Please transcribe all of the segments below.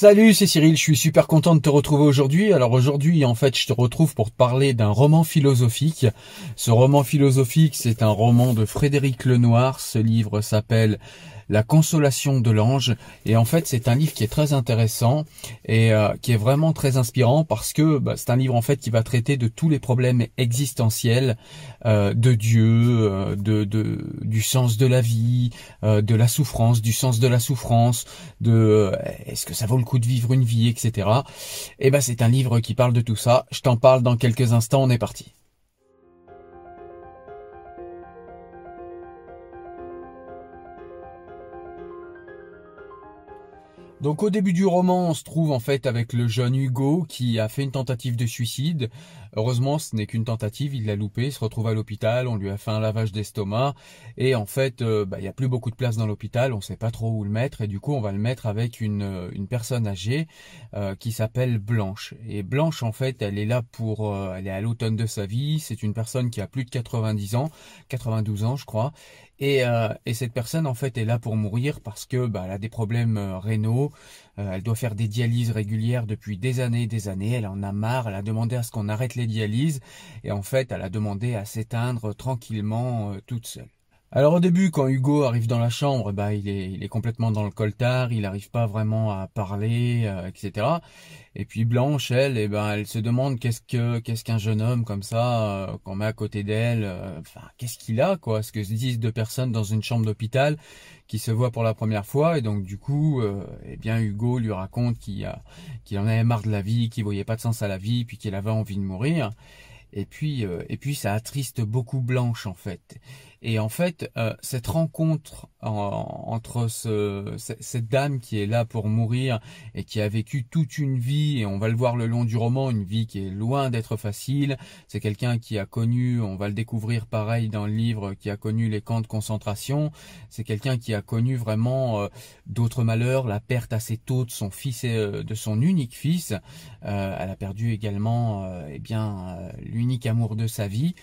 Salut, c'est Cyril, je suis super content de te retrouver aujourd'hui. Alors aujourd'hui, en fait, je te retrouve pour te parler d'un roman philosophique. Ce roman philosophique, c'est un roman de Frédéric Lenoir. Ce livre s'appelle la consolation de l'ange. Et en fait, c'est un livre qui est très intéressant et euh, qui est vraiment très inspirant parce que bah, c'est un livre en fait qui va traiter de tous les problèmes existentiels euh, de Dieu, euh, de, de, du sens de la vie, de la souffrance, du sens de la souffrance, de est-ce que ça vaut le coup de vivre une vie, etc. Et ben c'est un livre qui parle de tout ça. Je t'en parle dans quelques instants. On est parti. Donc au début du roman, on se trouve en fait avec le jeune Hugo qui a fait une tentative de suicide. Heureusement, ce n'est qu'une tentative, il l'a loupé, il se retrouve à l'hôpital, on lui a fait un lavage d'estomac et en fait, euh, bah, il n'y a plus beaucoup de place dans l'hôpital, on ne sait pas trop où le mettre et du coup, on va le mettre avec une, euh, une personne âgée euh, qui s'appelle Blanche. Et Blanche, en fait, elle est là pour, elle est à l'automne de sa vie, c'est une personne qui a plus de 90 ans, 92 ans, je crois, et, euh, et, cette personne, en fait, est là pour mourir parce que bah, elle a des problèmes euh, rénaux. Euh, elle doit faire des dialyses régulières depuis des années et des années. Elle en a marre. Elle a demandé à ce qu'on arrête les Et en fait, elle a demandé à s'éteindre tranquillement toute seule. Alors au début, quand Hugo arrive dans la chambre, bah il est, il est complètement dans le coltard, il n'arrive pas vraiment à parler, euh, etc. Et puis Blanche, elle, eh ben, elle se demande qu'est-ce que qu'est-ce qu'un jeune homme comme ça euh, qu'on met à côté d'elle, euh, enfin qu'est-ce qu'il a quoi, ce que se disent deux personnes dans une chambre d'hôpital qui se voient pour la première fois et donc du coup, eh bien Hugo lui raconte qu'il qu'il en avait marre de la vie, qu'il voyait pas de sens à la vie, puis qu'il avait envie de mourir. Et puis, et puis ça attriste beaucoup Blanche en fait. Et en fait, euh, cette rencontre entre ce, cette dame qui est là pour mourir et qui a vécu toute une vie, et on va le voir le long du roman, une vie qui est loin d'être facile. C'est quelqu'un qui a connu, on va le découvrir pareil dans le livre, qui a connu les camps de concentration. C'est quelqu'un qui a connu vraiment euh, d'autres malheurs, la perte assez tôt de son fils, et, euh, de son unique fils. elle a perdu également, eh bien, l'unique amour de sa vie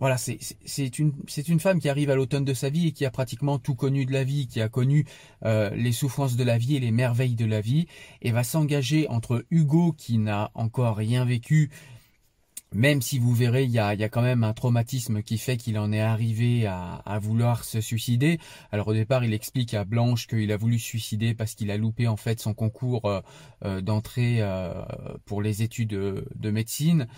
voilà, c'est une, une femme qui arrive à l'automne de sa vie et qui a pratiquement tout connu de la vie, qui a connu euh, les souffrances de la vie et les merveilles de la vie, et va s'engager entre Hugo qui n'a encore rien vécu, même si vous verrez, il y a, y a, quand même un traumatisme qui fait qu'il en est arrivé à, à, vouloir se suicider. Alors au départ, il explique à Blanche qu'il a voulu se suicider parce qu'il a loupé en fait son concours euh, euh, d'entrée pour les études de médecine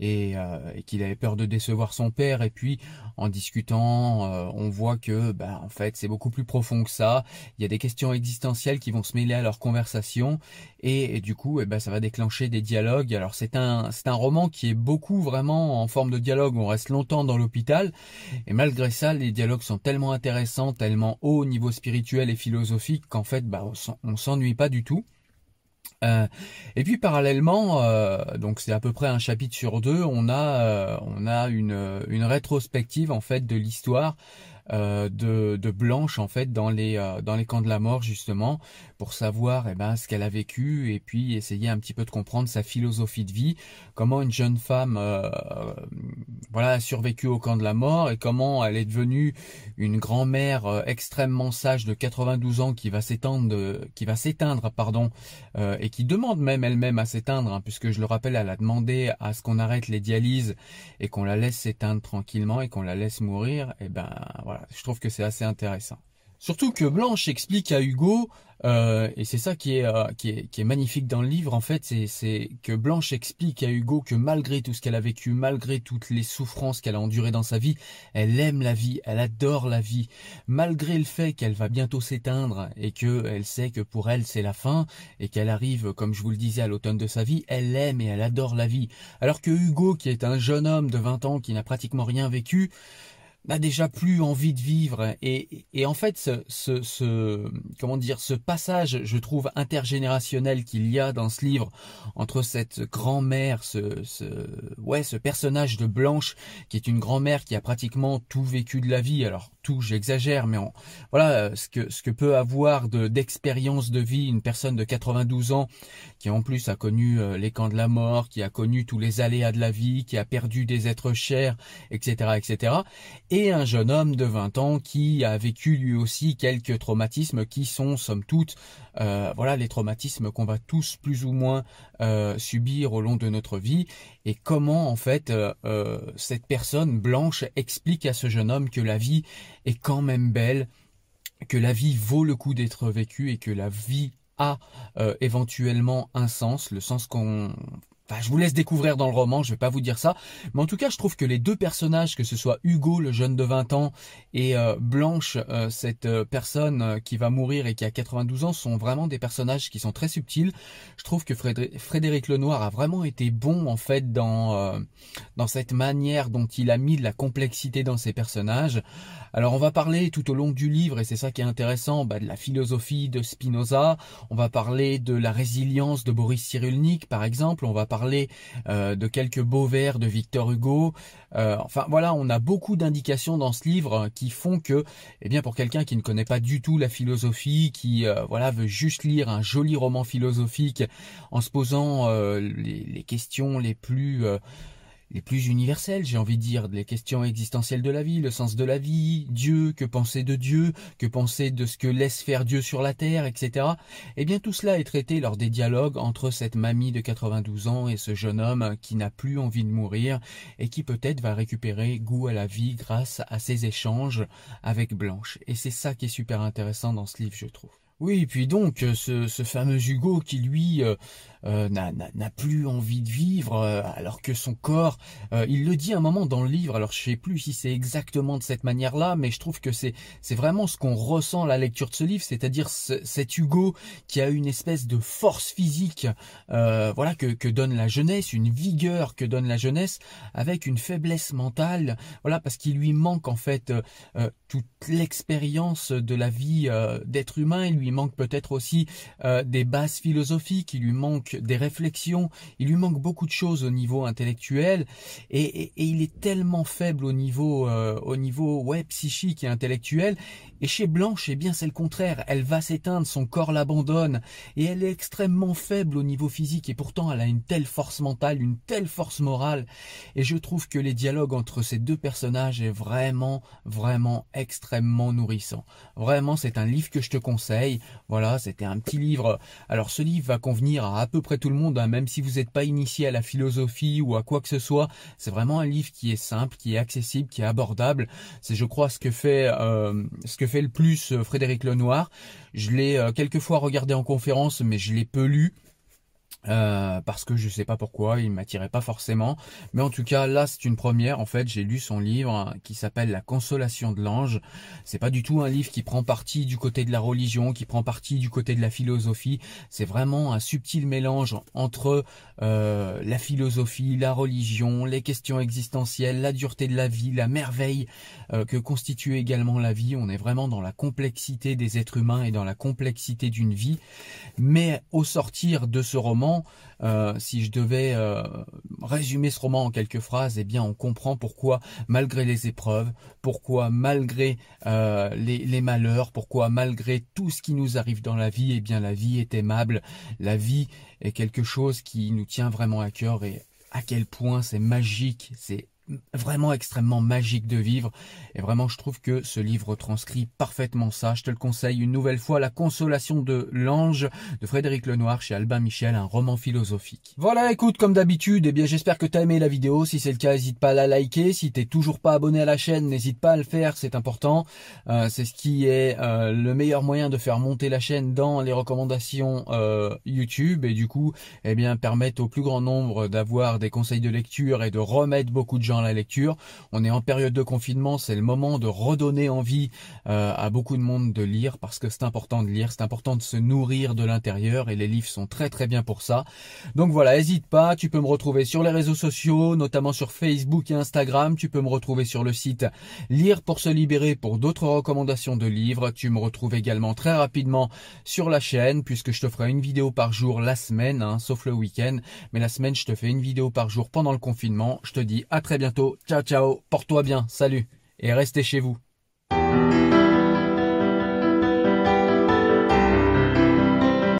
et, euh, et qu'il avait peur de décevoir son père. Et puis en discutant, euh, on voit que bah, en fait c'est beaucoup plus profond que ça. Il y a des questions existentielles qui vont se mêler à leur conversation et, du coup, eh ben, ça va déclencher des dialogues. Alors c'est un c'est un roman qui est beaucoup vraiment en forme de dialogue. On reste longtemps dans l'hôpital et malgré ça, les dialogues sont tellement intéressants, tellement hauts au niveau spirituel et philosophique qu'en fait, bah, on s'ennuie pas du tout. Euh, et puis parallèlement, euh, donc c'est à peu près un chapitre sur deux, on a euh, on a une, une rétrospective en fait de l'histoire de, de, Blanche en fait dans les dans les camps de la mort justement pour savoir eh ben ce qu'elle a vécu et puis essayer un petit peu de comprendre sa philosophie de vie comment une jeune femme euh, voilà a survécu au camp de la mort et comment elle est devenue une grand-mère extrêmement sage de 92 ans qui va s'éteindre qui va s'éteindre pardon et qui demande même elle-même à s'éteindre hein, puisque je le rappelle elle a demandé à ce qu'on arrête les dialyses et qu'on la laisse s'éteindre tranquillement et qu'on la laisse mourir et ben voilà je trouve que c'est assez intéressant. Surtout que Blanche explique à Hugo, euh, et c'est ça qui est, euh, qui est, qui est magnifique dans le livre en fait, c'est que Blanche explique à Hugo que malgré tout ce qu'elle a vécu, malgré toutes les souffrances qu'elle a endurées dans sa vie, elle aime la vie, elle adore la vie, malgré le fait qu'elle va bientôt s'éteindre et que elle sait que pour elle c'est la fin et qu'elle arrive, comme je vous le disais, à l'automne de sa vie, elle aime et elle adore la vie. Alors que Hugo, qui est un jeune homme de 20 ans qui n'a pratiquement rien vécu, n'a déjà plus envie de vivre et, et en fait ce, ce, ce, comment dire ce passage je trouve intergénérationnel qu'il y a dans ce livre entre cette grand-mère ce, ce ouais ce personnage de Blanche qui est une grand-mère qui a pratiquement tout vécu de la vie alors tout, j'exagère, mais voilà ce que ce que peut avoir de d'expérience de vie une personne de 92 ans qui en plus a connu les camps de la mort, qui a connu tous les aléas de la vie, qui a perdu des êtres chers, etc., etc. Et un jeune homme de 20 ans qui a vécu lui aussi quelques traumatismes qui sont somme toute, voilà, les traumatismes qu'on va tous plus ou moins subir au long de notre vie. Et comment en fait euh, euh, cette personne blanche explique à ce jeune homme que la vie est quand même belle, que la vie vaut le coup d'être vécue et que la vie a euh, éventuellement un sens, le sens qu'on je vous laisse découvrir dans le roman, je vais pas vous dire ça. Mais en tout cas, je trouve que les deux personnages, que ce soit Hugo, le jeune de 20 ans, et euh, Blanche, euh, cette euh, personne qui va mourir et qui a 92 ans, sont vraiment des personnages qui sont très subtils. Je trouve que Frédéric Lenoir a vraiment été bon, en fait, dans, dans cette manière dont il a mis de la complexité dans ses personnages. Alors, on va parler tout au long du livre, et c'est ça qui est intéressant, bah, de la philosophie de Spinoza. On va parler de la résilience de Boris Cyrulnik, par exemple. On va euh, de quelques beaux vers de Victor Hugo. Euh, enfin voilà, on a beaucoup d'indications dans ce livre qui font que, eh bien pour quelqu'un qui ne connaît pas du tout la philosophie, qui euh, voilà veut juste lire un joli roman philosophique en se posant les, questions les plus les plus universelles, j'ai envie de dire, les questions existentielles de la vie, le sens de la vie, Dieu, que penser de Dieu, que penser de ce que laisse faire Dieu sur la terre, etc. Eh bien tout cela est traité lors des dialogues entre cette mamie de 92 ans et ce jeune homme qui n'a plus envie de mourir et qui peut-être va récupérer goût à la vie grâce à ces échanges avec Blanche. Et c'est ça qui est super intéressant dans ce livre, je trouve. Oui, puis donc ce, ce fameux Hugo qui lui euh, euh, n'a plus envie de vivre, euh, alors que son corps, euh, il le dit un moment dans le livre, alors je sais plus si c'est exactement de cette manière-là, mais je trouve que c'est vraiment ce qu'on ressent à la lecture de ce livre, c'est-à-dire cet Hugo qui a une espèce de force physique, voilà que, que donne la jeunesse, une vigueur que donne la jeunesse, avec une faiblesse mentale, voilà parce qu'il lui manque en fait toute l'expérience de la vie d'être humain, il lui manque peut-être aussi des bases philosophiques, il lui manque des réflexions, il lui manque beaucoup de choses au niveau intellectuel et, il est tellement faible au niveau euh, au niveau ouais, psychique et intellectuel et chez Blanche, eh bien, c'est le contraire. Elle va s'éteindre, son corps l'abandonne, et elle est extrêmement faible au niveau physique, et pourtant elle a une telle force mentale, une telle force morale. Et je trouve que les dialogues entre ces deux personnages est vraiment, vraiment extrêmement nourrissant. Vraiment, c'est un livre que je te conseille. Voilà, c'était un petit livre. Alors, ce livre va convenir à à peu près tout le monde, hein, même si vous n'êtes pas initié à la philosophie ou à quoi que ce soit. C'est vraiment un livre qui est simple, qui est accessible, qui est abordable. C'est, je crois, ce que fait, euh, ce que fait le plus euh, Frédéric Lenoir. Je l'ai euh, quelques fois regardé en conférence, mais je l'ai peu lu. Euh, parce que je sais pas pourquoi, il m'attirait pas forcément. Mais en tout cas, là, c'est une première. En fait, j'ai lu son livre hein, qui s'appelle La Consolation de l'ange. C'est pas du tout un livre qui prend parti du côté de la religion, qui prend parti du côté de la philosophie. C'est vraiment un subtil mélange entre euh, la philosophie, la religion, les questions existentielles, la dureté de la vie, la merveille euh, que constitue également la vie. On est vraiment dans la complexité des êtres humains et dans la complexité d'une vie. Mais au sortir de ce roman, euh, si je devais euh, résumer ce roman en quelques phrases, eh bien, on comprend pourquoi, malgré les épreuves, pourquoi malgré euh, les, malheurs, pourquoi malgré tout ce qui nous arrive dans la vie, eh bien, la vie est aimable. La vie est quelque chose qui nous tient vraiment à cœur et à quel point c'est magique, c'est vraiment extrêmement magique de vivre. Et vraiment, je trouve que ce livre transcrit parfaitement ça. Je te le conseille une nouvelle fois, La Consolation de l'Ange de Frédéric Lenoir chez Albin Michel, un roman philosophique. Voilà, écoute, comme d'habitude, eh bien, j'espère que tu as aimé la vidéo. Si c'est le cas, n'hésite pas à la liker. Si t'es toujours pas abonné à la chaîne, n'hésite pas à le faire, c'est important. Euh, c'est ce qui est euh, le meilleur moyen de faire monter la chaîne dans les recommandations euh, YouTube et du coup, eh bien, permettre au plus grand nombre d'avoir des conseils de lecture et de remettre beaucoup de gens la lecture. On est en période de confinement, c'est le moment de redonner envie euh, à beaucoup de monde de lire parce que c'est important de lire, c'est important de se nourrir de l'intérieur et les livres sont très très bien pour ça. Donc voilà, n'hésite pas, tu peux me retrouver sur les réseaux sociaux, notamment sur Facebook et Instagram, tu peux me retrouver sur le site Lire pour se libérer pour d'autres recommandations de livres, tu me retrouves également très rapidement sur la chaîne puisque je te ferai une vidéo par jour la semaine, hein, sauf le week-end, mais la semaine je te fais une vidéo par jour pendant le confinement. Je te dis à très bientôt Ciao ciao, porte-toi bien, salut, et restez chez vous.